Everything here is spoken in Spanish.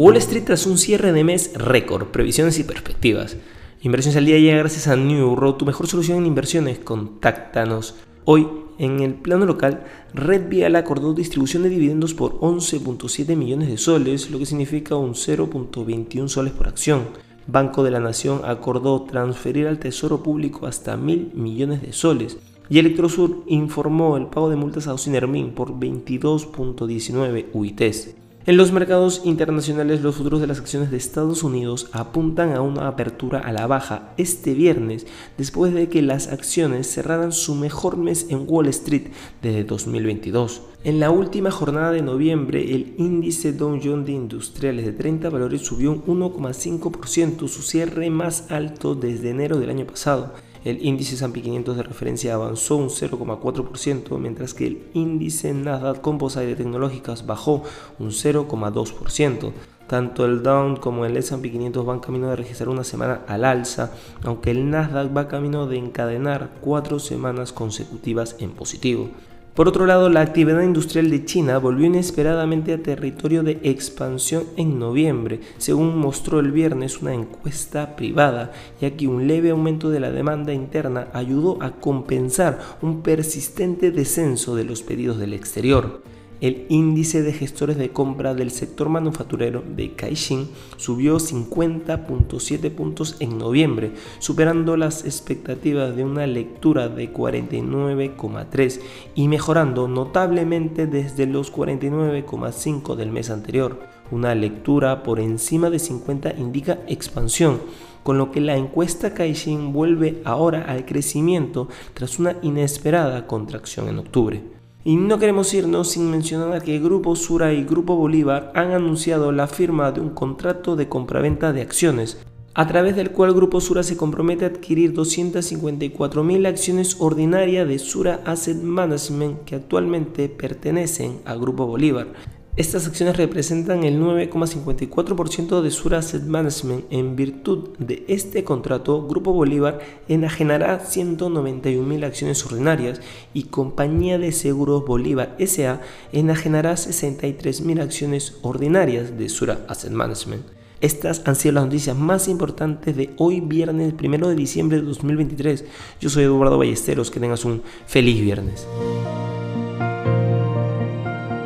Wall Street tras un cierre de mes récord, previsiones y perspectivas. Inversiones al día llega gracias a New Road, tu mejor solución en inversiones. Contáctanos. Hoy, en el plano local, Red Vial acordó distribución de dividendos por 11.7 millones de soles, lo que significa un 0.21 soles por acción. Banco de la Nación acordó transferir al Tesoro Público hasta mil millones de soles. Y Electrosur informó el pago de multas a Ocinermin por 22.19 UITs. En los mercados internacionales, los futuros de las acciones de Estados Unidos apuntan a una apertura a la baja este viernes, después de que las acciones cerraran su mejor mes en Wall Street desde 2022. En la última jornada de noviembre, el índice Dow Jones de Industriales de 30 valores subió un 1,5%, su cierre más alto desde enero del año pasado. El índice S&P 500 de referencia avanzó un 0,4%, mientras que el índice Nasdaq Composite de tecnológicas bajó un 0,2%. Tanto el Dow como el S&P 500 van camino de registrar una semana al alza, aunque el Nasdaq va camino de encadenar cuatro semanas consecutivas en positivo. Por otro lado, la actividad industrial de China volvió inesperadamente a territorio de expansión en noviembre, según mostró el viernes una encuesta privada, ya que un leve aumento de la demanda interna ayudó a compensar un persistente descenso de los pedidos del exterior el índice de gestores de compra del sector manufacturero de Caixin subió 50.7 puntos en noviembre, superando las expectativas de una lectura de 49,3 y mejorando notablemente desde los 49,5 del mes anterior. Una lectura por encima de 50 indica expansión, con lo que la encuesta Caixin vuelve ahora al crecimiento tras una inesperada contracción en octubre. Y no queremos irnos sin mencionar que Grupo Sura y Grupo Bolívar han anunciado la firma de un contrato de compraventa de acciones, a través del cual Grupo Sura se compromete a adquirir 254.000 acciones ordinarias de Sura Asset Management que actualmente pertenecen a Grupo Bolívar. Estas acciones representan el 9,54% de Sura Asset Management. En virtud de este contrato, Grupo Bolívar enajenará 191.000 acciones ordinarias y Compañía de Seguros Bolívar SA enajenará 63.000 acciones ordinarias de Sura Asset Management. Estas han sido las noticias más importantes de hoy viernes 1 de diciembre de 2023. Yo soy Eduardo Ballesteros, que tengas un feliz viernes.